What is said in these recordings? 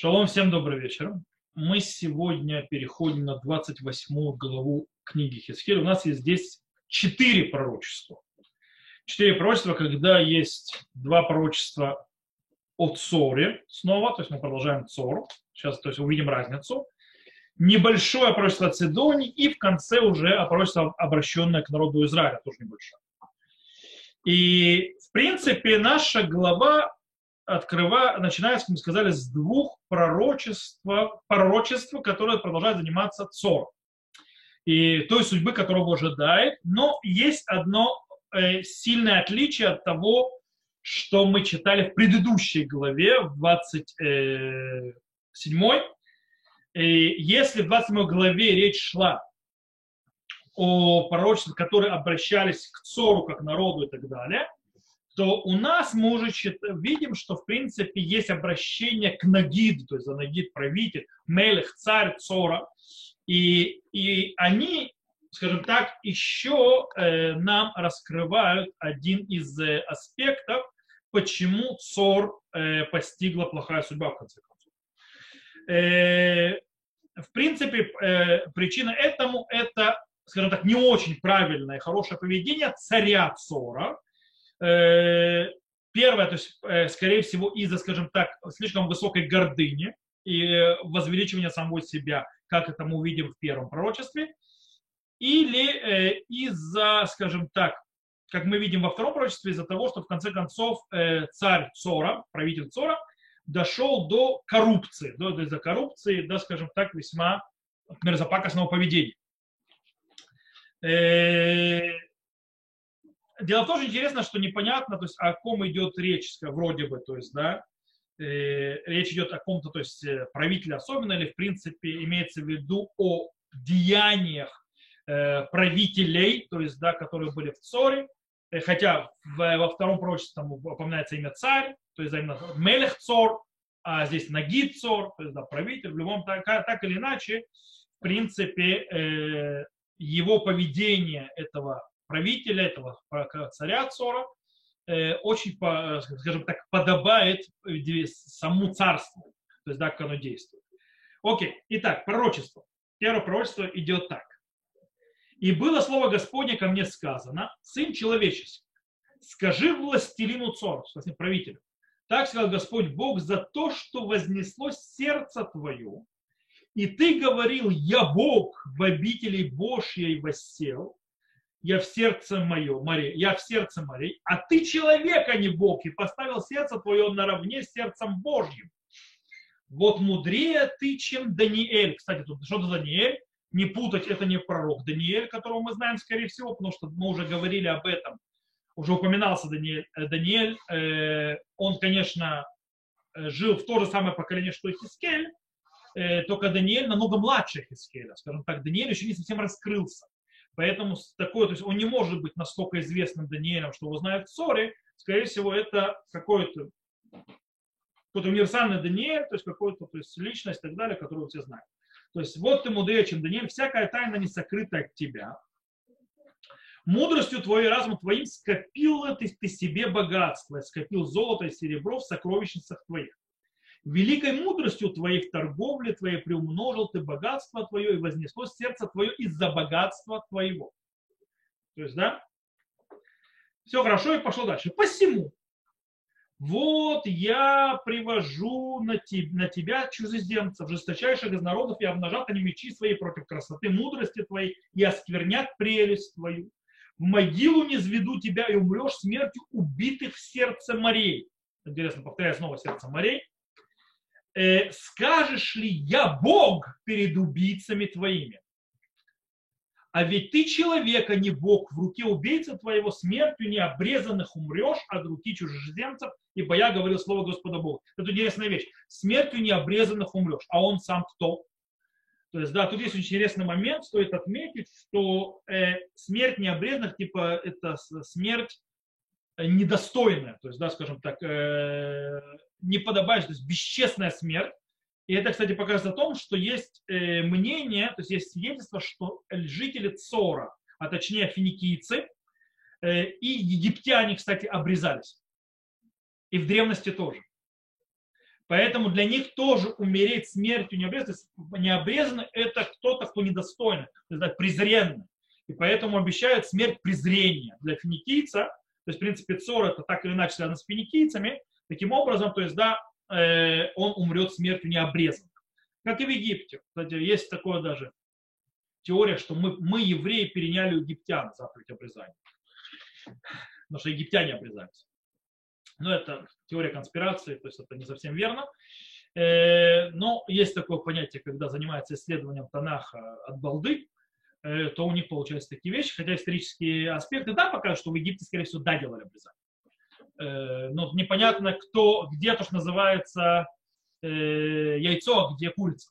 Шалом, всем добрый вечер. Мы сегодня переходим на 28 главу книги Хискель. У нас есть здесь четыре пророчества. Четыре пророчества, когда есть два пророчества о Цоре снова, то есть мы продолжаем Цор. Сейчас то есть увидим разницу. Небольшое пророчество о Цидоне и в конце уже пророчество, обращенное к народу Израиля, тоже небольшое. И, в принципе, наша глава открыва, начинается, как мы сказали, с двух пророчеств, пророчеств, которые продолжают заниматься Цор. И той судьбы, которую он ожидает. Но есть одно э, сильное отличие от того, что мы читали в предыдущей главе, в 27. И если в 27 главе речь шла о пророчествах, которые обращались к Цору, как народу и так далее, то у нас мы уже видим, что в принципе есть обращение к Нагиду, то есть за Нагид правитель, Мелех, царь, Цора. И, и они, скажем так, еще э, нам раскрывают один из э, аспектов, почему Цор э, постигла плохая судьба в конце концов. Э, в принципе, э, причина этому это, скажем так, не очень правильное, хорошее поведение царя Цора, первое, то есть, э, скорее всего, из-за, скажем так, слишком высокой гордыни и возвеличивания самого себя, как это мы увидим в первом пророчестве, или э, из-за, скажем так, как мы видим во втором пророчестве, из-за того, что в конце концов царь Цора, правитель Цора, дошел до коррупции, до, до из-за коррупции, да, скажем так, весьма мерзопакостного поведения. Дело что интересно, что непонятно, то есть о ком идет речь, вроде бы, то есть, да, э, речь идет о ком-то, то есть э, правителе особенно, или в принципе имеется в виду о деяниях э, правителей, то есть, да, которые были в Цоре, хотя во втором пророчестве там упоминается имя царь, то есть именно Мелех Цор, а здесь Нагид Цор, то есть да, правитель, в любом так, так или иначе, в принципе, его поведение этого правителя, этого царя Цора, э, очень, скажем так, подобает самому царству, то есть, да, как оно действует. Окей, итак, пророчество. Первое пророчество идет так. «И было слово Господне ко мне сказано, сын человеческий, скажи властелину Цора, то правителю, так сказал Господь Бог за то, что вознеслось сердце твое, и ты говорил, я Бог в обители Божьей воссел, я в сердце мое, Мария, я в сердце Марии, а ты человек, а не Бог, и поставил сердце твое наравне с сердцем Божьим. Вот мудрее ты, чем Даниэль. Кстати, тут что за Даниэль? Не путать, это не пророк Даниэль, которого мы знаем, скорее всего, потому что мы уже говорили об этом. Уже упоминался Даниэль. Э, Даниэль э, он, конечно, э, жил в то же самое поколение, что и Хискель, только Даниэль намного младше Хискеля. Скажем так, Даниэль еще не совсем раскрылся. Поэтому такой, то есть он не может быть настолько известным Даниэлем, что его знают в Соре. Скорее всего, это какой-то какой-то универсальный Даниэль, то есть какой-то то есть личность и так далее, которую все знают. То есть вот ты мудрее, чем Даниэль, всякая тайна не сокрыта от тебя. Мудростью твоей разумом твоим скопил ты, ты себе богатство, скопил золото и серебро в сокровищницах твоих. Великой мудростью твоей в торговле твоей приумножил ты богатство твое и вознесло сердце твое из-за богатства твоего. То есть, да? Все хорошо и пошло дальше. Посему, вот я привожу на, te, на тебя чужеземцев, жесточайших из народов, и обнажат они мечи свои против красоты мудрости твоей, и осквернят прелесть твою. В могилу не зведу тебя, и умрешь смертью убитых в сердце морей. Интересно, повторяю снова сердце морей э, скажешь ли я Бог перед убийцами твоими? А ведь ты человека, не Бог, в руке убийцы твоего смертью необрезанных умрешь от руки чужеземцев, ибо я говорил слово Господа Бога. Это интересная вещь. Смертью необрезанных умрешь. А он сам кто? То есть, да, тут есть очень интересный момент, стоит отметить, что э, смерть необрезанных, типа, это смерть недостойная, то есть, да, скажем так, э, не подобающая, то есть бесчестная смерть. И это, кстати, показывает о том, что есть э, мнение, то есть есть свидетельство, что жители Цора, а точнее финикийцы э, и египтяне, кстати, обрезались. И в древности тоже. Поэтому для них тоже умереть смертью необрезанным, необрезанный это кто-то, кто недостойный, то есть презренный. И поэтому обещают смерть презрения для финикийца. То есть, в принципе, Цор это так или иначе связано с финикийцами. Таким образом, то есть, да, э, он умрет смертью необрезанным. Как и в Египте. Кстати, есть такое даже теория, что мы, мы евреи, переняли у египтян заповедь обрезания. Потому что египтяне обрезаются. Но это теория конспирации, то есть это не совсем верно. Э, но есть такое понятие, когда занимается исследованием Танаха от балды, то у них получаются такие вещи, хотя исторические аспекты, да, покажут, что в Египте, скорее всего, да, делали обрезание. Э, но непонятно, кто, где то, что называется яйцо, а где курица.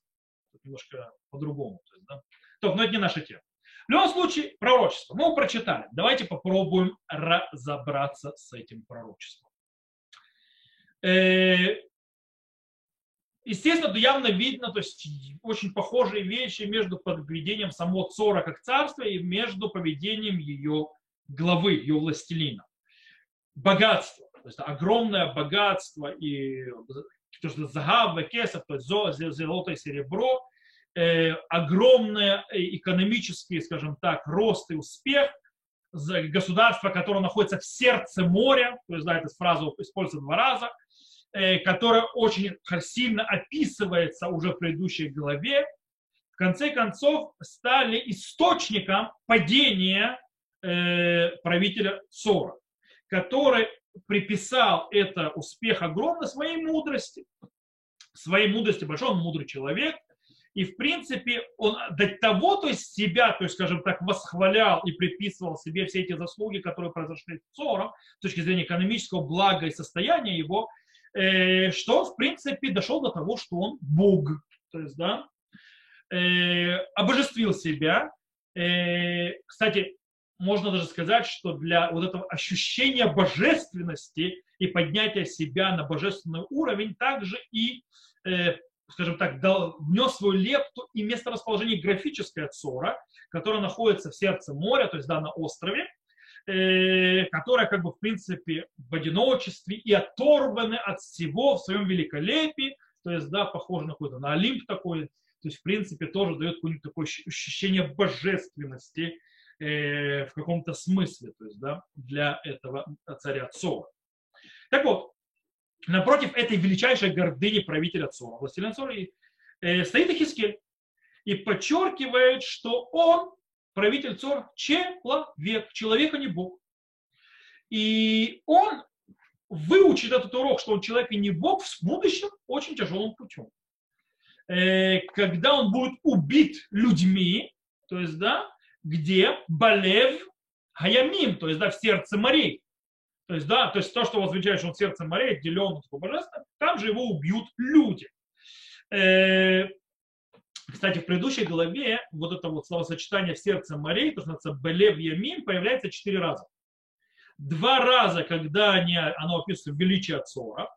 немножко по-другому. То есть, да? То, но это не наша тема. В любом случае, пророчество. Мы его прочитали. Давайте попробуем разобраться с этим пророчеством. Э, естественно, явно видно, то есть очень похожие вещи между поведением самого Цора как царства и между поведением ее главы, ее властелина. Богатство, то есть огромное богатство и то, что загав, кесов, то есть золото и серебро, э, огромный экономический, скажем так, рост и успех государства, которое находится в сердце моря, то есть, да, эта фраза используется два раза, э, которая очень сильно описывается уже в предыдущей главе, в конце концов стали источником падения э, правителя Сора, который приписал это успех огромно своей мудрости, своей мудрости, большой он мудрый человек, и, в принципе, он до того, то есть себя, то есть, скажем так, восхвалял и приписывал себе все эти заслуги, которые произошли с Цором, с точки зрения экономического блага и состояния его, э, что, в принципе, дошел до того, что он Бог. То есть, да, э, обожествил себя. Э, кстати, можно даже сказать, что для вот этого ощущения божественности и поднятия себя на божественный уровень также и скажем так, дал, внес свою лепту и место расположения графическое Цора, которое находится в сердце моря, то есть да, на острове, э, которая как бы в принципе в одиночестве и оторваны от всего в своем великолепии, то есть да, похоже на какой-то на Олимп такой, то есть в принципе тоже дает какое-нибудь такое ощущение божественности э, в каком-то смысле, то есть да, для этого царя Цора. Так вот, напротив этой величайшей гордыни правителя Цора, властелина Цора, э, стоит Ихискель и подчеркивает, что он, правитель Цор, человек, человек, а не Бог. И он выучит этот урок, что он человек и не Бог, в будущем очень тяжелым путем. Э, когда он будет убит людьми, то есть, да, где Балев Хаямим, то есть, да, в сердце морей, то есть, да, то есть то, что возвещает, что он сердце морей, отделен от божества, там же его убьют люди. Кстати, в предыдущей главе вот это вот словосочетание в сердце морей, то, что называется Белев Ямин, появляется четыре раза. Два раза, когда они, оно описывает величие Цора,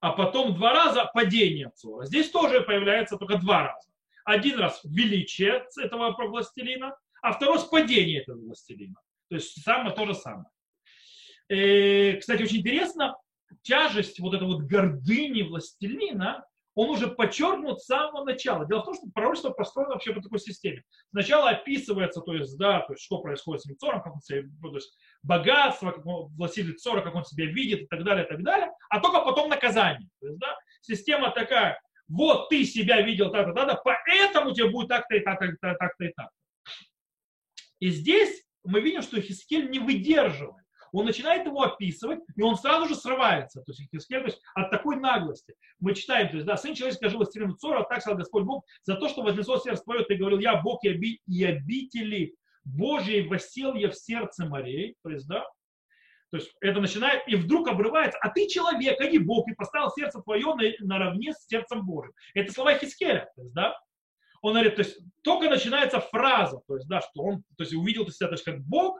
а потом два раза падение Цора. Здесь тоже появляется только два раза. Один раз величие этого властелина, а второй раз падение этого властелина. То есть самое то же самое. Э, кстати, очень интересно, тяжесть вот этой вот гордыни властелина, он уже подчеркнут с самого начала. Дело в том, что пророчество построено вообще по такой системе. Сначала описывается, то есть, да, то есть, что происходит с Мицором, как он себя, то есть, богатство, как он, властитель Цора, как он себя видит и так далее, и так далее, а только потом наказание. То есть, да, система такая, вот ты себя видел так-то, так поэтому тебе будет так-то и так-то, так-то и так. И здесь мы видим, что Хискель не выдерживает он начинает его описывать, и он сразу же срывается. То есть, есть от такой наглости. Мы читаем, то есть, да, сын человеческий жил из Цора, так сказал Господь Бог, за то, что вознесло сердце твое, ты говорил, я Бог и, оби, и обители Божьей восел я в сердце морей. То есть, да, то есть это начинает, и вдруг обрывается, а ты человек, а не Бог, и поставил сердце твое на, наравне с сердцем Божьим. Это слова Хискеля, то есть, да. Он говорит, то есть только начинается фраза, то есть, да, что он, то есть увидел себя, то есть как Бог,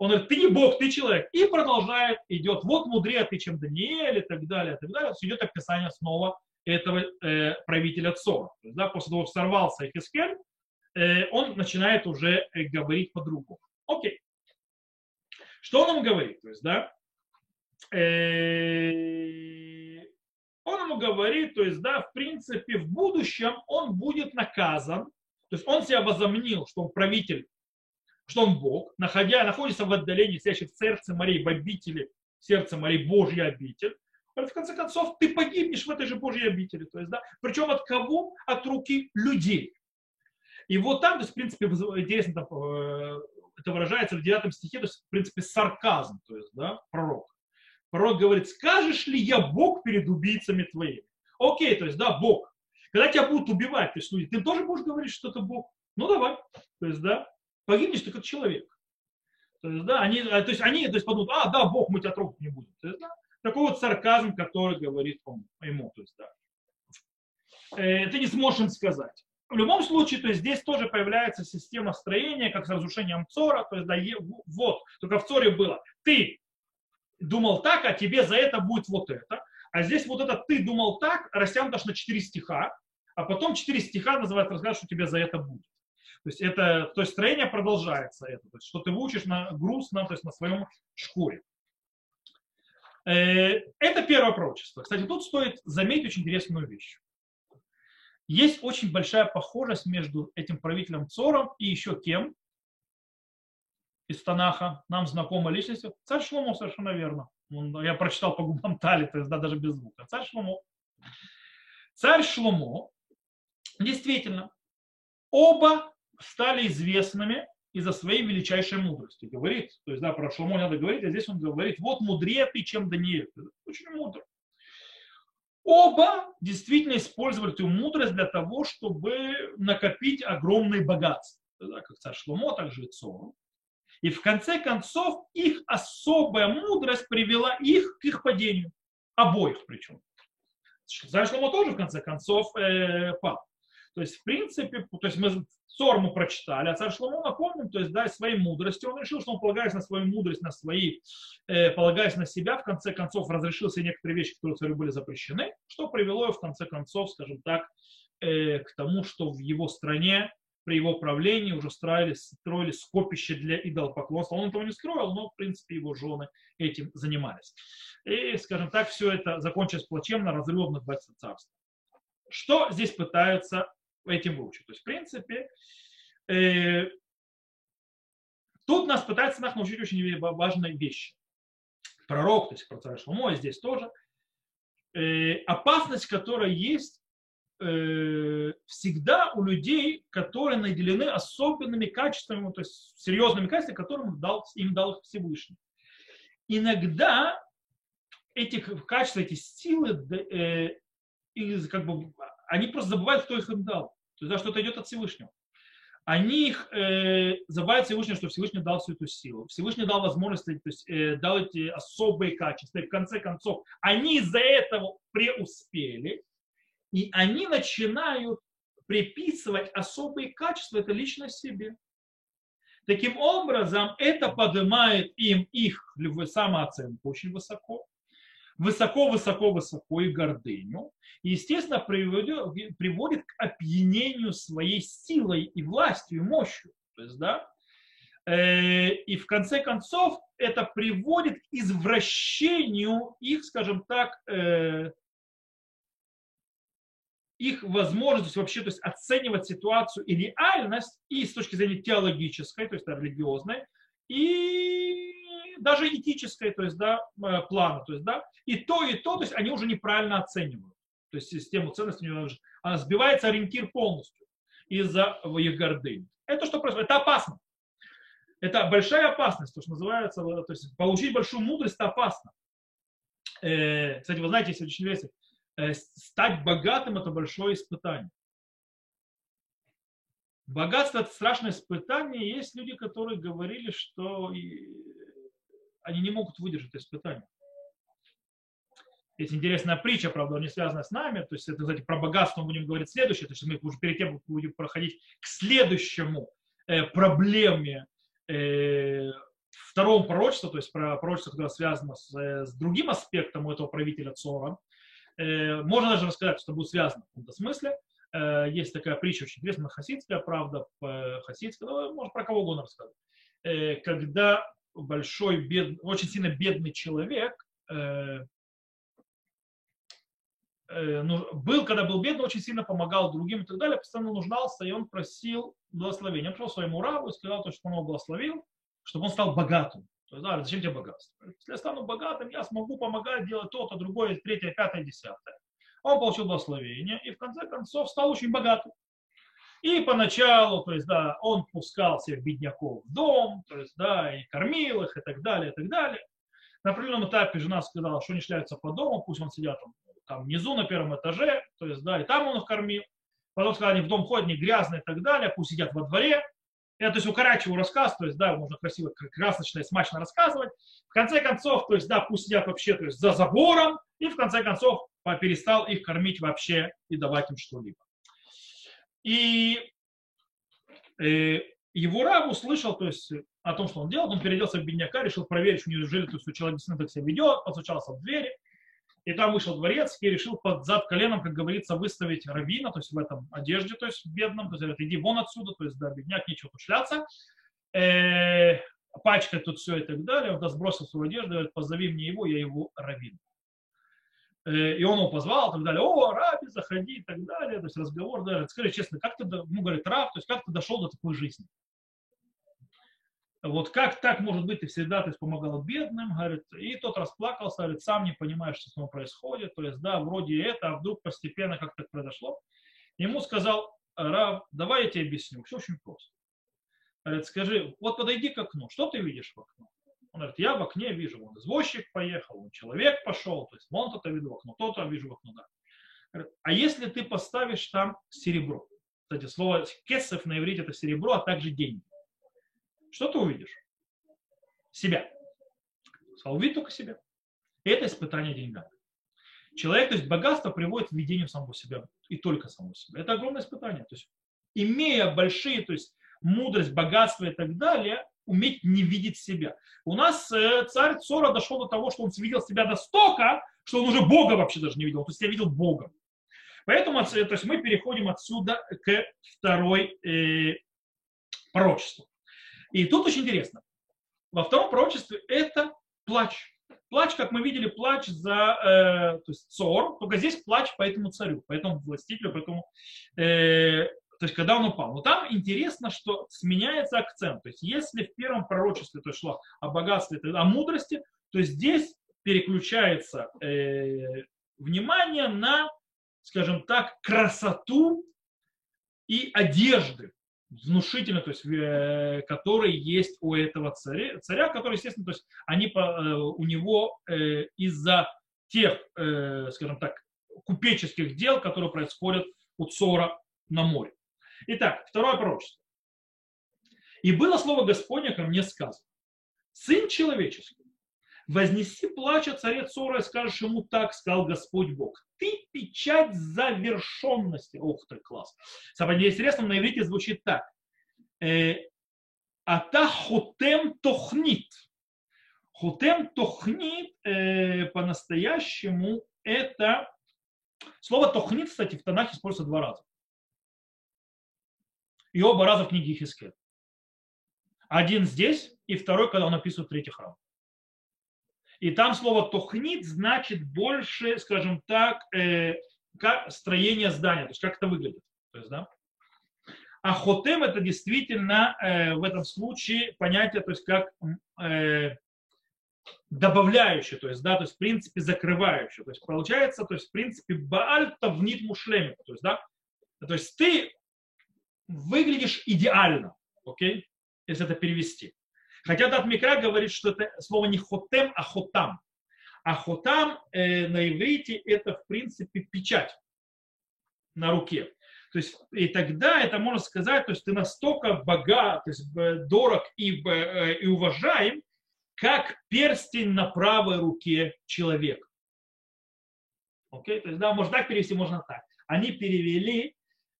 он говорит, ты не Бог, ты человек. И продолжает, идет, вот мудрее ты, чем Даниэль и так далее, и так далее. Идет описание снова этого э, правителя Цора. Есть, да, после того, как сорвался Эхискель, э, он начинает уже э, говорить по-другому. Окей. Что он нам говорит? То есть, да, э, он ему говорит, то есть, да, в принципе, в будущем он будет наказан, то есть он себя возомнил, что он правитель, что он Бог, находя, находится в отдалении, сидящий в сердце морей, в обители, в сердце морей Божья обитель, в конце концов, ты погибнешь в этой же Божьей обители. То есть, да, причем от кого? От руки людей. И вот там, то есть, в принципе, интересно, там, э, это выражается в 9 стихе, то есть, в принципе, сарказм, то есть, да, пророк. Пророк говорит, скажешь ли я Бог перед убийцами твоими? Окей, то есть, да, Бог. Когда тебя будут убивать, то есть люди, ты тоже будешь говорить, что это Бог? Ну, давай. То есть, да, погибнешь ты как человек. То есть, да, они, то есть, они то есть, подумают, а, да, Бог, мы тебя трогать не будем. То есть, да, такой вот сарказм, который говорит он, ему. То есть, да. Э, ты не сможешь им сказать. В любом случае, то есть здесь тоже появляется система строения, как с разрушением Цора. То есть, да, вот, только в Цоре было, ты думал так, а тебе за это будет вот это. А здесь вот это ты думал так, растянут аж на 4 стиха, а потом 4 стиха называют рассказ, что тебе за это будет. То есть это, то есть строение продолжается это, то есть что ты выучишь на грустно, то есть на своем шкуре. Э, это первое пророчество. Кстати, тут стоит заметить очень интересную вещь. Есть очень большая похожесть между этим правителем Цором и еще кем из Танаха, нам знакомой личностью. Царь Шломо совершенно верно. Я прочитал по губам Тали, то есть да, даже без звука. Царь Шломо. Царь Шломо, действительно, оба стали известными из-за своей величайшей мудрости. Говорит, то есть, да, про Шломо надо говорить, а здесь он говорит, вот мудрее ты, чем Даниил. Очень мудро. Оба действительно использовали эту мудрость для того, чтобы накопить огромные богатства. Да, как царь Шломо, так же и Цор. И в конце концов их особая мудрость привела их к их падению. Обоих причем. Царь Шломо тоже в конце концов э, пал. То есть, в принципе, то есть мы Сор мы прочитали, а царь Шломо напомним, то есть, да, своей мудростью, он решил, что он, полагаясь на свою мудрость, на свои, э, полагаясь на себя, в конце концов разрешил себе некоторые вещи, которые царю были запрещены, что привело его, в конце концов, скажем так, э, к тому, что в его стране при его правлении уже строили, строили скопище для идолопоклонства. Он этого не строил, но, в принципе, его жены этим занимались. И, скажем так, все это закончилось плачевно разрывом на 20 царств. Что здесь пытаются этим выучить? То есть, в принципе, э, тут нас пытается нас научить очень важной вещи. Пророк, то есть про царя Шломо, здесь тоже. Э, опасность, которая есть э, всегда у людей, которые наделены особенными качествами, то есть серьезными качествами, которым дал, им дал Всевышний. Иногда эти качества, эти силы, э, как бы, они просто забывают, кто их им дал. То есть да, что-то идет от Всевышнего. Они их э, забывают Всевышнего, что Всевышний дал всю эту силу. Всевышний дал возможность, то есть э, дал эти особые качества. И в конце концов, они из-за этого преуспели, и они начинают приписывать особые качества это лично себе. Таким образом, это поднимает им их самооценку очень высоко высоко-высоко-высоко и гордыню. И, естественно, приводит, приводит к опьянению своей силой и властью, и мощью. То есть, да, э, и в конце концов это приводит к извращению их, скажем так, э, их возможность вообще то есть, оценивать ситуацию и реальность и с точки зрения теологической, то есть религиозной, и даже этической, то есть, да, э, плана, то есть, да, и то, и то, то есть они уже неправильно оценивают. То есть систему ценностей, она сбивается ориентир полностью из-за их гордыни. Это что происходит? Это опасно. Это большая опасность, то, что называется, то есть получить большую мудрость, это опасно. Э, кстати, вы знаете, если очень весело, э, стать богатым – это большое испытание. Богатство – это страшное испытание. Есть люди, которые говорили, что они не могут выдержать испытания. Есть интересная притча, правда, не связанная с нами. То есть это, кстати, про богатство мы будем говорить следующее. То есть мы уже перед тем, будем проходить к следующему э, проблеме э, второму пророчеству, то есть про пророчество, которое связано с, э, с другим аспектом у этого правителя Цора. Э, можно даже рассказать, что будет связано в каком-то смысле. Э, есть такая притча очень интересная, хасидская, правда, хасидская, ну, может, про кого угодно рассказать. Э, когда большой, бед, очень сильно бедный человек ну, был, когда был бедный, очень сильно помогал другим и так далее, постоянно нуждался, и он просил благословения. Он пришел своему рабу и сказал, то, что он его благословил, чтобы он стал богатым. То есть, да, зачем тебе богатство? Если я стану богатым, я смогу помогать делать то-то, другое, третье, пятое, десятое. Он получил благословение и в конце концов стал очень богатым. И поначалу, то есть, да, он пускал всех бедняков в дом, то есть, да, и кормил их, и так далее, и так далее. На определенном этапе жена сказала, что они шляются по дому, пусть он сидят там, там внизу на первом этаже, то есть, да, и там он их кормил. Потом сказали, они в дом ходят, не грязные и так далее, пусть сидят во дворе. Я, то есть, укорачиваю рассказ, то есть, да, можно красиво, красочно и смачно рассказывать. В конце концов, то есть, да, пусть сидят вообще, то есть, за забором, и в конце концов перестал их кормить вообще и давать им что-либо. И э, его раб услышал, то есть, о том, что он делал, он переоделся в бедняка, решил проверить, неужели то есть, человек действительно так себя ведет, постучался в двери, и там вышел дворецкий и решил под зад коленом, как говорится, выставить равина, то есть в этом одежде, то есть в бедном, то есть говорит, иди вон отсюда, то есть да, бедняк, нечего тут шляться, э, пачкать тут все и так далее, он сбросил свою одежду, говорит, позови мне его, я его равин. Э, и он его позвал, и так далее, о, раби, заходи, и так далее, то есть разговор, да, скажи честно, как ты, ну, говорит, раб, то есть как ты дошел до такой жизни? Вот как так может быть, ты всегда то есть, помогал бедным, говорит, и тот расплакался, говорит, сам не понимаешь, что с ним происходит, то есть, да, вроде это, а вдруг постепенно как так произошло. Ему сказал, раб, давай я тебе объясню, все очень просто. Говорит, скажи, вот подойди к окну, что ты видишь в окно? Он говорит, я в окне вижу, вон извозчик поехал, вон человек пошел, то есть вон то-то вижу в окно, то-то вижу в окно, да. А если ты поставишь там серебро? Кстати, слово кесов на иврите это серебро, а также деньги. Что ты увидишь? Себя. А увидит только себя. Это испытание деньгами. Человек, то есть богатство приводит к видению самого себя и только самого себя. Это огромное испытание. То есть, имея большие, то есть мудрость, богатство и так далее, уметь не видеть себя. У нас э, царь Цора дошел до того, что он видел себя настолько, что он уже Бога вообще даже не видел. То есть я видел Бога. Поэтому то есть мы переходим отсюда к второй э, пророчеству. И тут очень интересно. Во втором пророчестве это плач. Плач, как мы видели, плач за э, то есть цор, только здесь плач по этому царю, по этому властителю, по этому э, то есть когда он упал. Но там интересно, что сменяется акцент. То есть если в первом пророчестве то шло о богатстве, о мудрости, то здесь переключается э, внимание на, скажем так, красоту и одежды внушительно, то есть, э, который есть у этого царя, царя, который, естественно, то есть они по, э, у него э, из-за тех, э, скажем так, купеческих дел, которые происходят у Цора на море. Итак, второе пророчество. И было слово Господня ко мне сказано. Сын человеческий, вознеси плача царе Цора и скажешь ему так, сказал Господь Бог. Ты печать завершенности. Ух ты, класс. Самое интересное, на иврите звучит так. Э, Ата хотем тохнит. Хотем тохнит э, по-настоящему это слово тохнит, кстати, в Танахе используется два раза. И оба раза в книге Хискет. Один здесь, и второй, когда он описывает третий храм. И там слово тохнит значит больше, скажем так, э, как строение здания, то есть как это выглядит. То есть, да? А хотем это действительно э, в этом случае понятие, то есть как э, добавляющее, то есть, да, то есть в принципе закрывающее. То есть получается, то есть в принципе бааль тавнит мушлеми, то есть, да, то есть ты выглядишь идеально, окей, если это перевести. Хотя Дат Микра говорит, что это слово не хотем, а хотам. А хотам э, на иврите это в принципе печать на руке. То есть, и тогда это можно сказать, то есть ты настолько богат, то есть дорог и, э, и уважаем, как перстень на правой руке человека. Окей? То есть, да, можно так перевести, можно так. Они перевели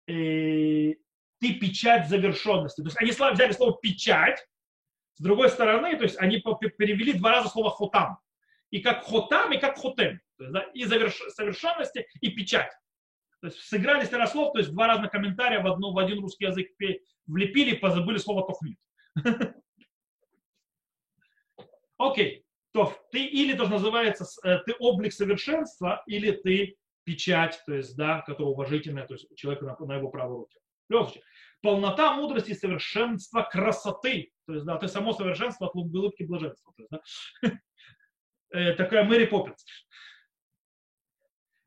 э, ты печать завершенности. То есть они взяли слово печать, с другой стороны, то есть они перевели два раза слово хотам. И как хотам, и как хотем. То есть, да, и заверш, совершенности, и печать. То есть сыграли с слов, то есть два разных комментария в, одну, в один русский язык влепили, позабыли слово тохнит. Окей. То ты или тоже называется, э, ты облик совершенства, или ты печать, то есть, да, которая уважительная, то есть человека на, на его правой руке. Легче. Полнота мудрости, совершенства, красоты. То есть, да, ты само совершенство от улыбки блаженства. То есть, да. Э, такая Мэри Поппинс.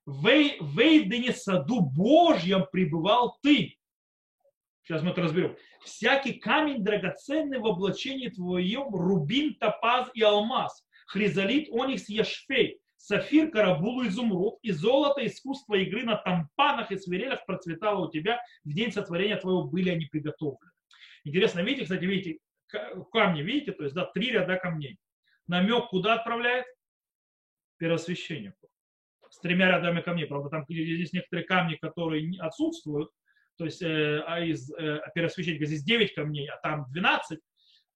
В Эйдене саду Божьем пребывал ты. Сейчас мы это разберем. Всякий камень драгоценный в облачении твоем, рубин, топаз и алмаз, хризолит, оникс, яшфей, сафир, карабулу, изумруд, и золото, искусство игры на тампанах и свирелях процветало у тебя, в день сотворения твоего были они приготовлены. Интересно, видите, кстати, видите, камни, видите, то есть, да, три ряда камней. Намек куда отправляет? Первосвященнику. С тремя рядами камней. Правда, там здесь некоторые камни, которые отсутствуют, то есть э, а из э, первосвященника здесь 9 камней, а там 12, э,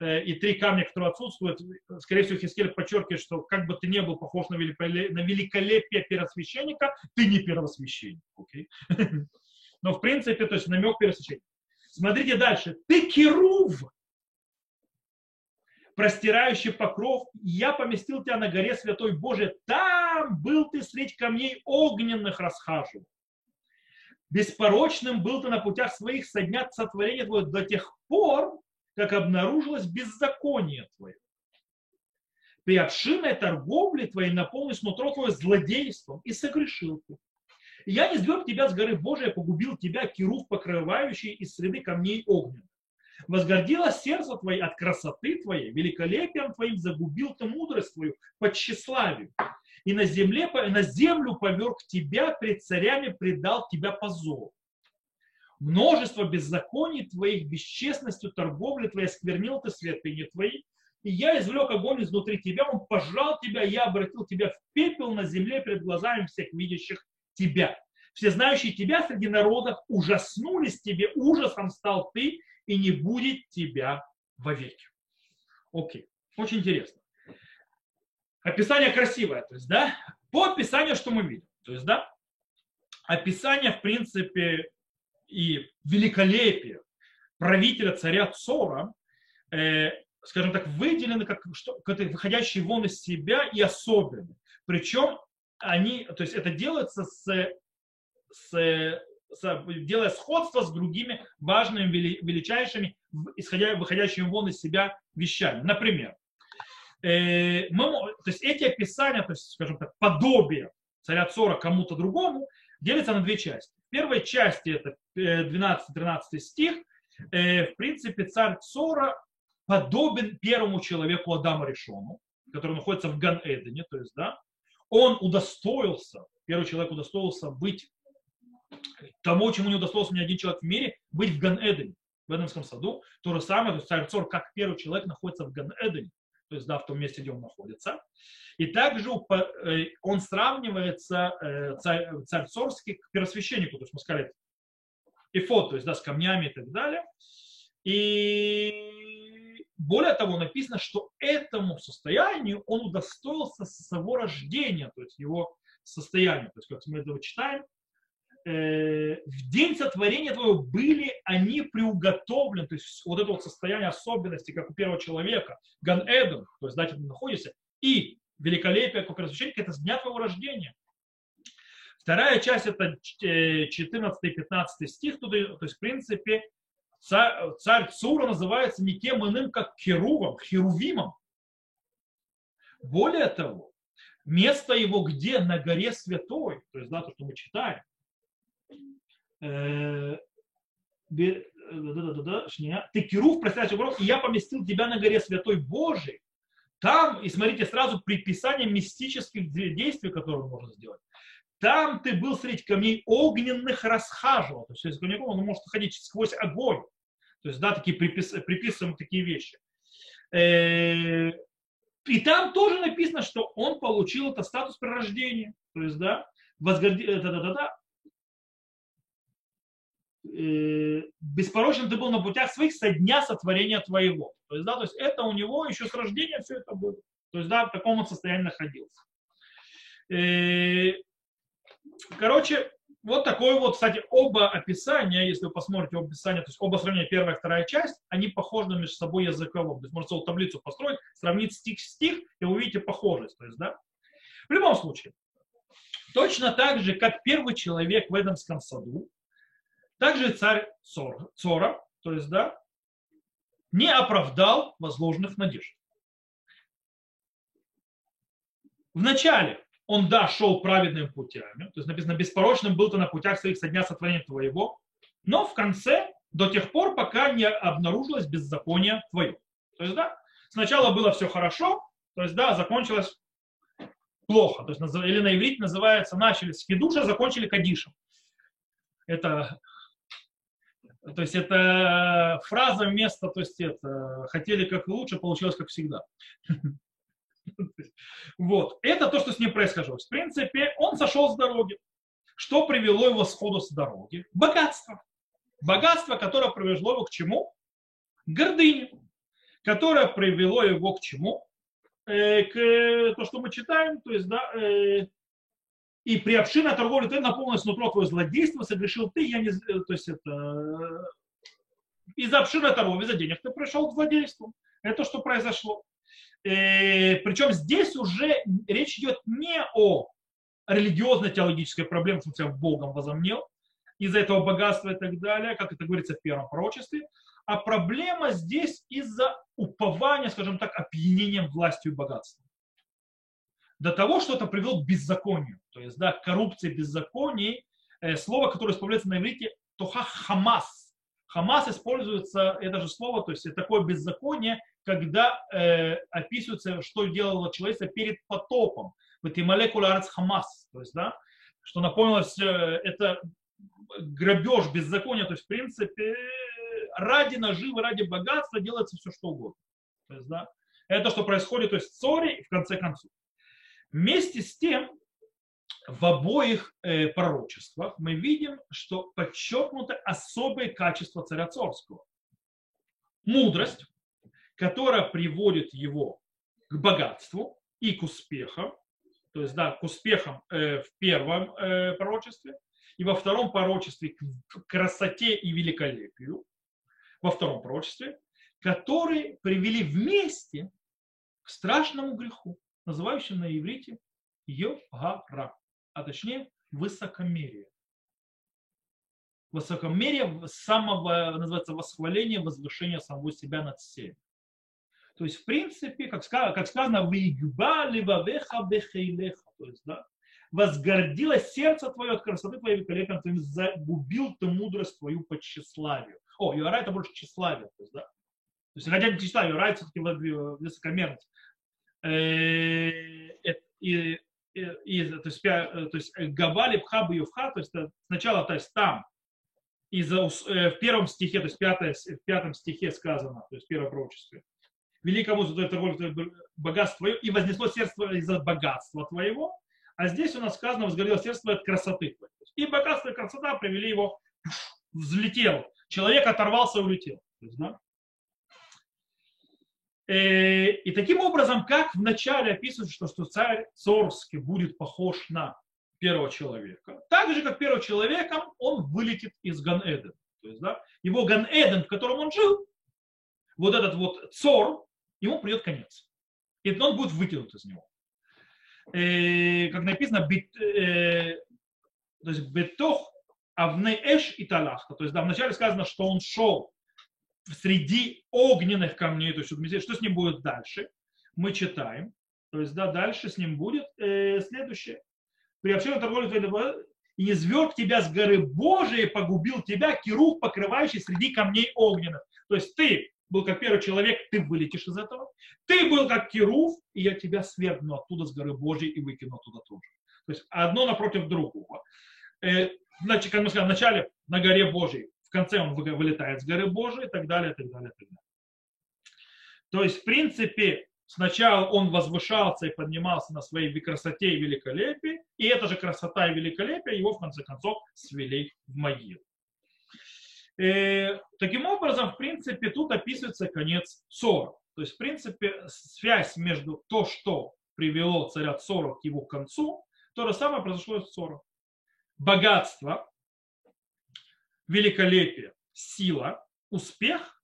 и три камня, которые отсутствуют, скорее всего, Хискель подчеркивает, что как бы ты не был похож на великолепие, на великолепие первосвященника, ты не первосвященник. Okay? Но в принципе, то есть намек первосвященника. Смотрите дальше. Ты керув, простирающий покров, я поместил тебя на горе Святой Божией. Там был ты среди камней огненных расхаживал. Беспорочным был ты на путях своих со дня сотворения твоего до тех пор, как обнаружилось беззаконие твое. При обширной торговле твоей наполнилось нутро твое злодейством и согрешил ты. Я не сгреб тебя с горы Божией, погубил тебя, кирув покрывающий из среды камней огненных. Возгордилось сердце твое от красоты твоей, великолепием твоим загубил ты мудрость твою под тщеславию и на, земле, на землю поверг тебя, пред царями предал тебя позор. Множество беззаконий твоих, бесчестностью торговли твоей, сквернил ты святыни твои, и я извлек огонь изнутри тебя, он пожал тебя, я обратил тебя в пепел на земле перед глазами всех видящих тебя. Все знающие тебя среди народов ужаснулись тебе, ужасом стал ты, и не будет тебя вовеки. Окей, очень интересно. Описание красивое, то есть, да, по описанию, что мы видим. То есть, да, описание, в принципе, и великолепие правителя царя Цора, э, скажем так, выделены как, что, как выходящие вон из себя и особенные. Причем они, то есть это делается с, с, с, делая сходство с другими важными, величайшими, исходя, выходящими вон из себя вещами. Например, Э, мы, то есть эти описания, то есть, скажем так, подобие царя Цора кому-то другому, делятся на две части. В первой части, это 12-13 э, стих, э, в принципе, царь Цора подобен первому человеку Адама Решону, который находится в Ган-Эдене, то есть, да, он удостоился, первый человек удостоился быть тому, чему не удостоился ни один человек в мире, быть в Ган-Эдене, в Эдемском саду. То же самое, то есть царь Цор, как первый человек, находится в Ган-Эдене то есть да, в том месте, где он находится. И также э, он сравнивается, э, царь, царь Цорский, к первосвященнику, то есть мы сказали, эфот, то есть да, с камнями и так далее. И более того, написано, что этому состоянию он удостоился со своего рождения, то есть его состояние. То есть, как мы это читаем, в день сотворения твоего были они приуготовлены, то есть вот это вот состояние особенности, как у первого человека, Ган Эден, то есть дать ты находишься, и великолепие, как у первосвященника, это с дня твоего рождения. Вторая часть это 14 и 15 стих, то есть в принципе царь, царь Цура называется никем иным, как Херувом, Херувимом. Более того, место его где? На горе святой, то есть да, то, что мы читаем. Э, ты Кирув, простящий город, и я поместил тебя на горе Святой Божий. Там, и смотрите, сразу приписание мистических действий, которые можно сделать. Там ты был среди камней огненных расхаживал. То есть, если он может ходить сквозь огонь. То есть, да, такие припис, приписываем такие вещи. Э, и там тоже написано, что он получил это статус при рождении. То есть, да, возгорди, да, да, да, да, э, беспорочен ты был на путях своих со дня сотворения твоего. То есть, да, то есть это у него еще с рождения все это было. То есть, да, в таком вот состоянии находился. Э, короче, вот такое вот, кстати, оба описания, если вы посмотрите оба описания, то есть оба сравнения, первая и вторая часть, они похожи между собой языково. То есть можно целую таблицу построить, сравнить стих-стих, и вы увидите похожесть. То есть, да. В любом случае, Точно так же, как первый человек в Эдемском саду, также царь Цора, то есть, да, не оправдал возложенных надежд. Вначале он, да, шел праведными путями, то есть написано, беспорочным был ты на путях своих со дня сотворения твоего, но в конце, до тех пор, пока не обнаружилось беззаконие твое. То есть, да, сначала было все хорошо, то есть, да, закончилось плохо. То есть, или на иврите называется, начали с кедуша, закончили кадишем. Это то есть это фраза вместо, то есть это хотели как лучше, получилось как всегда. Вот. Это то, что с ним происходило. В принципе, он сошел с дороги. Что привело его сходу с дороги? Богатство. Богатство, которое привело его к чему? Гордыне. Которое привело его к чему? Э, к то, что мы читаем, то есть, да, э, и приобщи на торговлю ты наполнилось нутро твое злодейство, согрешил ты, я не, э, то есть это, из обширной торговли за денег ты пришел к злодейству. Это что произошло. Э, причем здесь уже речь идет не о религиозной теологической проблеме, что себя Богом возомнил, из-за этого богатства и так далее, как это говорится в первом пророчестве, а проблема здесь из-за упования, скажем так, опьянением властью и богатством. До того, что это привело к беззаконию. То есть, да, коррупция, беззаконие, э, слово, которое используется на иврите, тоха хамас. Хамас используется, это же слово, то есть это такое беззаконие, когда э, описывается, что делало человечество перед потопом. Вот и молекула хамас, то есть, да, что напомнилось, э, это грабеж, беззаконие, то есть, в принципе, ради наживы, ради богатства делается все, что угодно. То есть, да, это что происходит, то есть, ссоре, в конце концов. Вместе с тем, в обоих э, пророчествах мы видим, что подчеркнуто особое качество царя Цорского. Мудрость, которая приводит его к богатству и к успехам, то есть, да, к успехам э, в первом э, пророчестве, и во втором пророчестве к красоте и великолепию, во втором пророчестве, которые привели вместе к страшному греху, называющему на иврите Йогара, а точнее высокомерие. Высокомерие самого, называется восхваление, возвышение самого себя над всеми. То есть, в принципе, как сказано, как сказано «Вигба ливавеха бехейлеха», то есть, да, возгордилось сердце твое от красоты твоей великолепия, ты загубил ты мудрость твою по тщеславию. О, Юара это больше тщеславие, то есть, да. То есть, хотя не тщеславие, Юара все-таки высокомерность. Э, и, и, то есть, то есть Гавали, Пхаба, Ювха, то есть сначала то есть, там, из, э, в первом стихе, то есть пятое, в пятом стихе сказано, то есть в первом пророчестве, великому за торговлю богатство твое, и вознесло сердце из-за богатства твоего, а здесь у нас сказано, возгорело сердце от красоты твоей. И богатство и красота привели его, взлетел. Человек оторвался и улетел. То есть, да? Э, и таким образом, как вначале описывается, что, что царь Цорский будет похож на первого человека, так же, как первым человеком, он вылетит из Ган-Эден. То есть, да, его Ган-Эден, в котором он жил, вот этот вот Цор, ему придет конец. И он будет выкинут из него. И, э, как написано, бит, э, то есть бетох авне эш и талахта. То есть да, вначале сказано, что он шел среди огненных камней, то есть что с ним будет дальше, мы читаем. То есть, да, дальше с ним будет э, следующее. При общении торговли и изверг тебя с горы Божией, погубил тебя, кирух, покрывающий среди камней огненных. То есть ты был как первый человек, ты вылетишь из этого. Ты был как Кирув, и я тебя свергну оттуда с горы Божьей и выкину оттуда тоже. То есть одно напротив другого. Э, значит, как мы сказали, вначале на горе Божьей, в конце он вылетает с горы Божией и так далее, и так далее, и так далее. То есть, в принципе, сначала он возвышался и поднимался на своей красоте и великолепии, и эта же красота и великолепие его, в конце концов, свели в могилу. Э, таким образом, в принципе, тут описывается конец ссора. То есть, в принципе, связь между то, что привело царя Цора к его концу, то же самое произошло и с Цором. Богатство, великолепие, сила, успех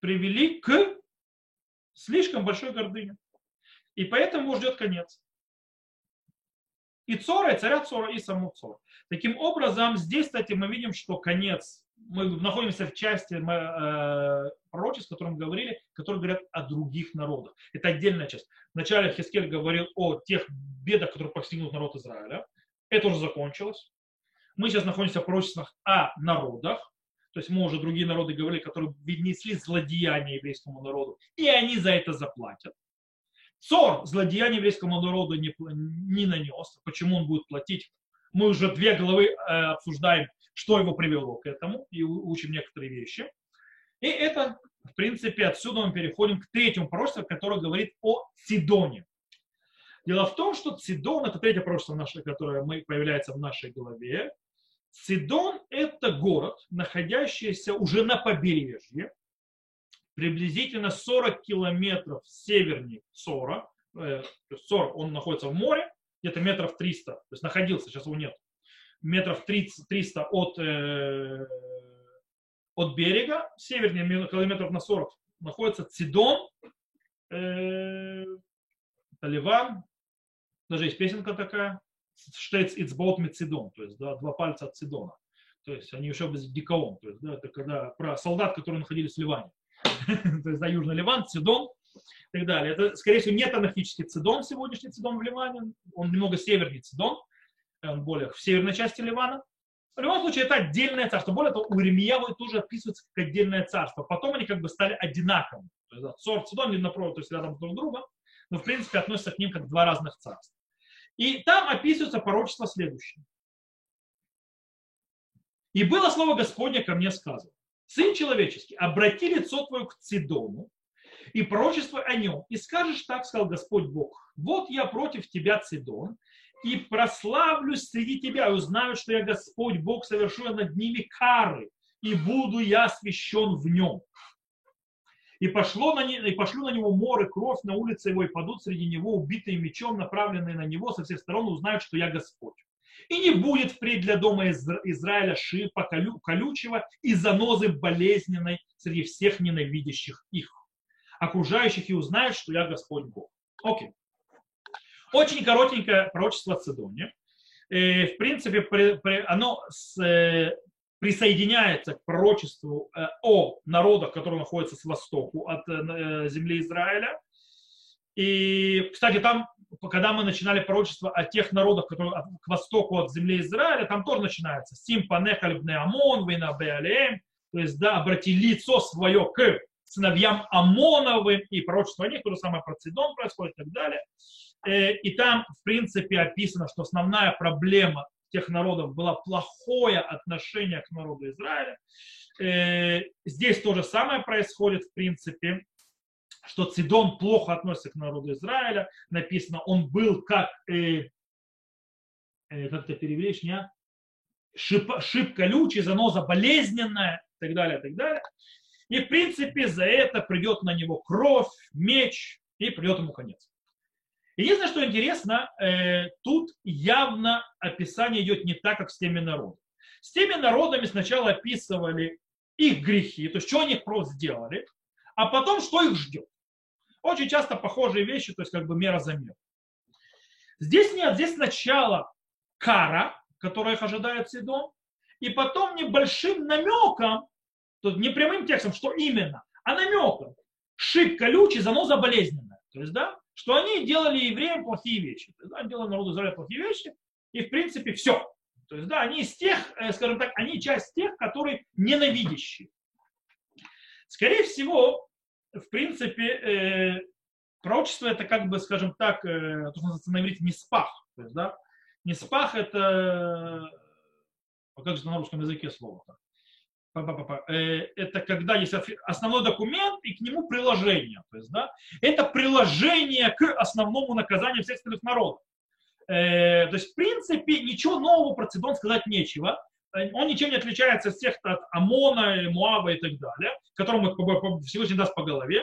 привели к слишком большой гордыне. И поэтому ждет конец. И Цора, и царя Цора, и саму Цора. Таким образом, здесь, кстати, мы видим, что конец, мы находимся в части э, пророчеств, о котором говорили, которые говорят о других народах. Это отдельная часть. Вначале Хискель говорил о тех бедах, которые постигнут народ Израиля. Это уже закончилось. Мы сейчас находимся в пророчествах о народах. То есть мы уже другие народы говорили, которые внесли злодеяние еврейскому народу, и они за это заплатят. Цор злодеяние еврейскому народу не, не нанес. Почему он будет платить? Мы уже две главы э, обсуждаем, что его привело к этому, и учим некоторые вещи. И это, в принципе, отсюда мы переходим к третьему пророчеству, которое говорит о Сидоне. Дело в том, что Сидон, это третье пророчество, которое появляется в нашей голове. Сидон – это город, находящийся уже на побережье, приблизительно 40 километров севернее Сора. Э, Сор, он находится в море, где-то метров 300, то есть находился, сейчас его нет, метров 30, 300 от, э, от берега, севернее километров на 40 находится Цидон, э, Ливан, даже есть песенка такая, Штейц Ицбаут Мецидон, то есть да, два пальца от Цидона. То есть они еще без дикаон, то есть да, это когда про солдат, которые находились в Ливане. то есть да, Южный Ливан, Цидон и так далее. Это, скорее всего, не танахический Цидон, сегодняшний Цидон в Ливане, он немного севернее Цидон, он более в северной части Ливана. В любом случае, это отдельное царство. Более того, у Иеремьявы тоже описывается как отдельное царство. Потом они как бы стали одинаковыми. То есть, да, Сор, Цидон напротив, то есть рядом друг с другом, но в принципе относятся к ним как два разных царства. И там описывается пророчество следующее. И было слово Господне ко мне сказано. Сын человеческий, обрати лицо твое к Цидону и пророчество о нем. И скажешь так, сказал Господь Бог, вот я против тебя, Цидон, и прославлюсь среди тебя, и узнаю, что я Господь Бог, совершу я над ними кары, и буду я освящен в нем. И, пошло на не, и пошлю на него море, кровь на улице его, и падут среди него, убитые мечом, направленные на него со всех сторон, узнают, что я Господь. И не будет впредь для дома Израиля шипа колю, колючего и занозы болезненной среди всех ненавидящих их. Окружающих и узнают, что я Господь Бог. Окей. Очень коротенькое пророчество Цидоне. Э, в принципе, оно э, присоединяется к пророчеству э, о народах, которые находятся с востоку от земли Израиля. И, кстати, там когда мы начинали пророчество о тех народах, которые к востоку от земли Израиля, там тоже начинается. Сим панехаль Амон, вейна беалеем, то есть, да, обрати лицо свое к сыновьям Амоновым, и пророчество о них, то же самое про Цидон происходит и так далее. Э, и там, в принципе, описано, что основная проблема тех народов была плохое отношение к народу Израиля. Э, здесь то же самое происходит, в принципе что Цидон плохо относится к народу Израиля. Написано, он был как, э, э, как это переведешь, не? Шип, шип колючий, заноза болезненная, и так далее, и так далее. И, в принципе, за это придет на него кровь, меч, и придет ему конец. Единственное, что интересно, э, тут явно описание идет не так, как с теми народами. С теми народами сначала описывали их грехи, то есть что они просто сделали, а потом что их ждет. Очень часто похожие вещи, то есть как бы мера за меру. Здесь нет, здесь сначала кара, которая их ожидает Сидон, и потом небольшим намеком, тут не прямым текстом, что именно, а намеком, шип колючий, заноза болезненная. То есть, да, что они делали евреям плохие вещи. То есть, да, они делали народу Израиля плохие вещи, и в принципе все. То есть, да, они из тех, э, скажем так, они часть тех, которые ненавидящие. Скорее всего, в принципе, э, пророчество это как бы, скажем так, э, то, что называется на иврите неспах. То есть, да, неспах это, а как же на русском языке слово-то? Э, это когда есть основной документ и к нему приложение. То есть, да, это приложение к основному наказанию всех остальных народов. Э, то есть, в принципе, ничего нового про Цидон сказать нечего. Э, он ничем не отличается от всех от Амона, Муава и так далее, которому Всевышний даст по голове.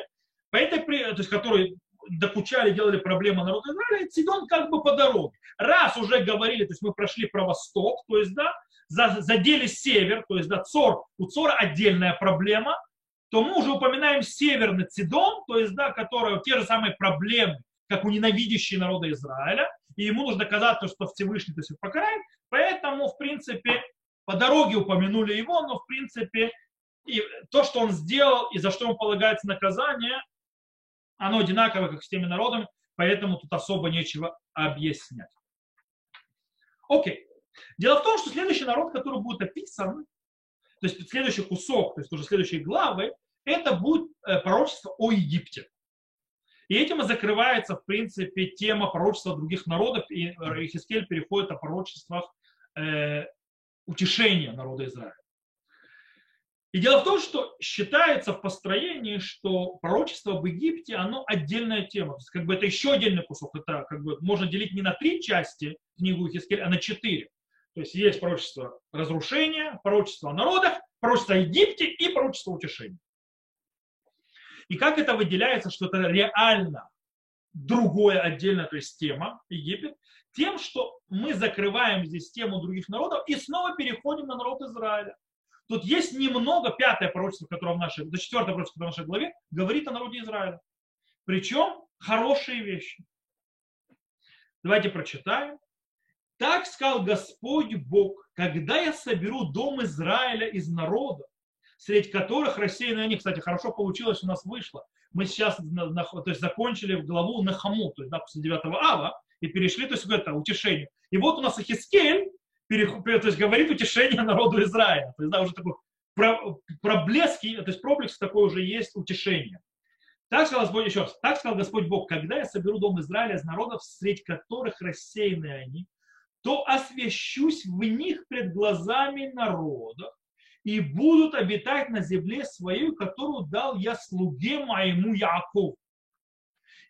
По этой, то есть, которые докучали, делали проблемы народу Израиля, Сидон как бы по дороге. Раз уже говорили, то есть мы прошли про восток, то есть, да, задели север, то есть, да, Цор, у Цора отдельная проблема, то мы уже упоминаем северный Цидон, то есть, да, который те же самые проблемы, как у ненавидящей народа Израиля. и ему нужно доказать, что Всевышний то есть, покарает, поэтому, в принципе, по дороге упомянули его, но, в принципе, и то, что он сделал и за что ему полагается наказание, оно одинаково, как с теми народами, поэтому тут особо нечего объяснять. Окей. Дело в том, что следующий народ, который будет описан, то есть следующий кусок, то есть уже следующие главы, это будет э, пророчество о Египте. И этим и закрывается, в принципе, тема пророчества других народов, и Ихискель переходит о пророчествах э, утешения народа Израиля. И дело в том, что считается в построении, что пророчество в Египте, оно отдельная тема. То есть, как бы это еще отдельный кусок. Это как бы можно делить не на три части книгу Хискель, а на четыре. То есть есть пророчество разрушения, пророчество о народах, пророчество о Египте и пророчество утешения. И как это выделяется, что это реально другое отдельное, то есть тема Египет, тем, что мы закрываем здесь тему других народов и снова переходим на народ Израиля. Тут есть немного, пятое пророчество, которое в нашей, до четвертое пророчество, которое в нашей главе, говорит о народе Израиля. Причем хорошие вещи. Давайте прочитаем. Так сказал Господь Бог, когда я соберу дом Израиля из народа, среди которых рассеяны они, кстати, хорошо получилось, у нас вышло. Мы сейчас то есть, закончили главу Нахаму, то есть да, после 9 ава, и перешли то есть, к это утешению. И вот у нас Ахискель, то есть говорит утешение народу Израиля. То есть, да, уже такой проблески, то есть проблеск такой уже есть утешение. Так сказал Господь, еще раз, так сказал Господь Бог, когда я соберу дом Израиля из народов, среди которых рассеяны они, то освящусь в них пред глазами народа и будут обитать на земле своей, которую дал я слуге моему Якову.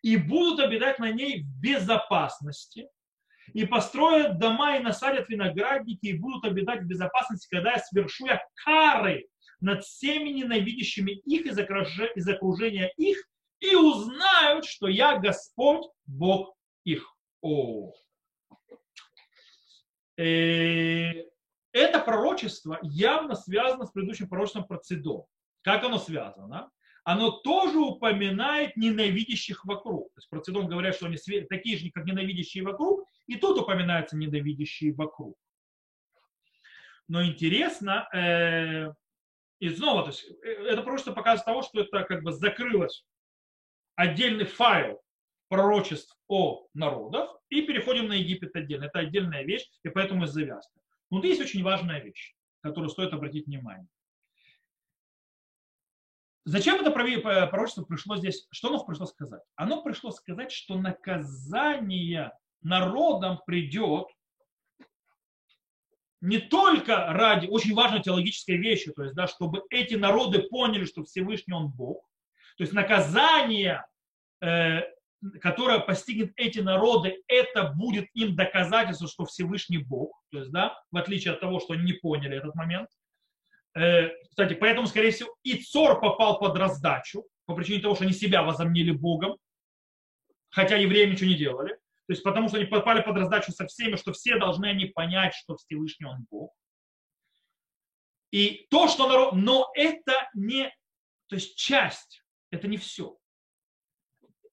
И будут обитать на ней в безопасности, и построят дома и насадят виноградники и будут обитать в безопасности, когда я свершу я кары над всеми ненавидящими их из окружения их и узнают, что я Господь, Бог их. О. Э, это пророчество явно связано с предыдущим пророчеством про Цидон. Как оно связано? оно тоже упоминает ненавидящих вокруг. То есть про Цидон говорят, что они такие же, как ненавидящие вокруг, и тут упоминаются ненавидящие вокруг. Но интересно, э, и снова, то есть, э, это просто показывает того, что это как бы закрылось отдельный файл пророчеств о народах, и переходим на Египет отдельно. Это отдельная вещь, и поэтому и завязка. Но есть очень важная вещь, которую стоит обратить внимание. Зачем это пророчество пришло здесь? Что оно пришло сказать? Оно пришло сказать, что наказание народам придет не только ради очень важной теологической вещи, то есть, да, чтобы эти народы поняли, что Всевышний Он Бог. То есть наказание, э, которое постигнет эти народы, это будет им доказательство, что Всевышний Бог. То есть, да, в отличие от того, что они не поняли этот момент. Э, кстати, поэтому, скорее всего, и Цор попал под раздачу по причине того, что они себя возомнили Богом, хотя евреи ничего не делали. То есть потому что они попали под раздачу со всеми, что все должны они понять, что Всевышний Он Бог. И то, что народ... Но это не... То есть часть, это не все.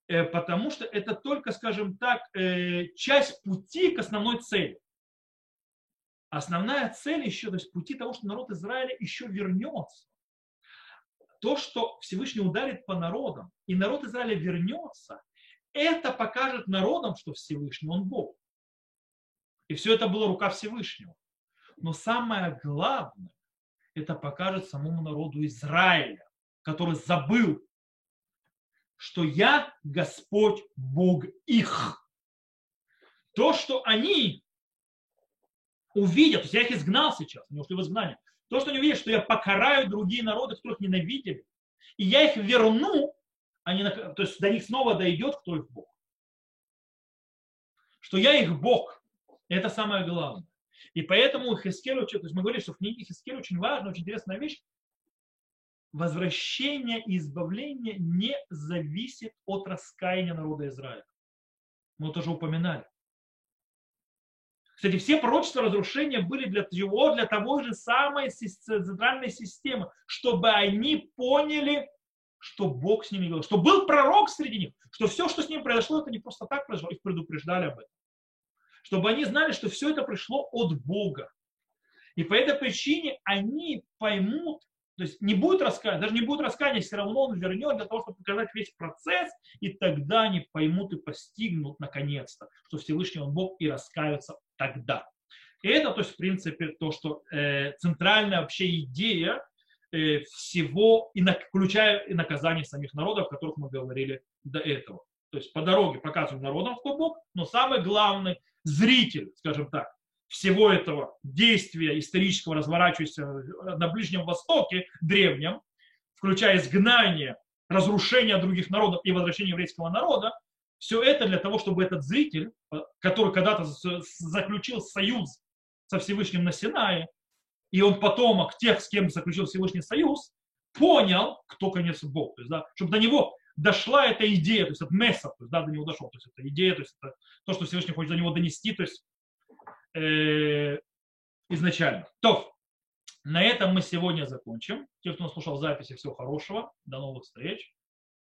Э, потому что это только, скажем так, э, часть пути к основной цели. Основная цель еще, то есть пути того, что народ Израиля еще вернется. То, что Всевышний ударит по народам, и народ Израиля вернется, это покажет народам, что Всевышний, Он Бог. И все это была рука Всевышнего. Но самое главное, это покажет самому народу Израиля, который забыл, что я Господь Бог их. То, что они увидят, то есть я их изгнал сейчас, они ушли в изгнание, то, что они увидят, что я покараю другие народы, которых ненавидели, и я их верну, они, то есть до них снова дойдет, кто их Бог. Что я их Бог. Это самое главное. И поэтому Хискель, то есть мы говорили, что в книге Хискель очень важная, очень интересная вещь. Возвращение и избавление не зависит от раскаяния народа Израиля. Мы это уже упоминали. Кстати, все пророчества разрушения были для того, для того же самой центральной системы, чтобы они поняли, что Бог с ними говорил, что был пророк среди них, что все, что с ним произошло, это не просто так произошло, их предупреждали об этом. чтобы они знали, что все это пришло от Бога. И по этой причине они поймут, то есть не будет раскаяния, даже не будет раскаяния, все равно он вернет для того, чтобы показать весь процесс, и тогда они поймут и постигнут наконец-то, что Всевышний он Бог и раскаются тогда. И это, то есть, в принципе, то, что э, центральная вообще идея э, всего, и на, включая и наказание самих народов, о которых мы говорили до этого. То есть по дороге показываем народам, кто Бог, но самый главный зритель, скажем так, всего этого действия исторического, разворачивающегося на Ближнем Востоке, древнем, включая изгнание, разрушение других народов и возвращение еврейского народа, все это для того, чтобы этот зритель, который когда-то заключил союз со Всевышним на Синае, и он потомок тех, с кем заключил Всевышний союз, понял, кто конец Бог. То есть, да, чтобы до него дошла эта идея, то есть от Месса, то есть, да, до него дошел, то есть это идея, то есть это то, что Всевышний хочет до него донести, то есть э, изначально. То, на этом мы сегодня закончим. Те, кто нас слушал записи, всего хорошего. До новых встреч.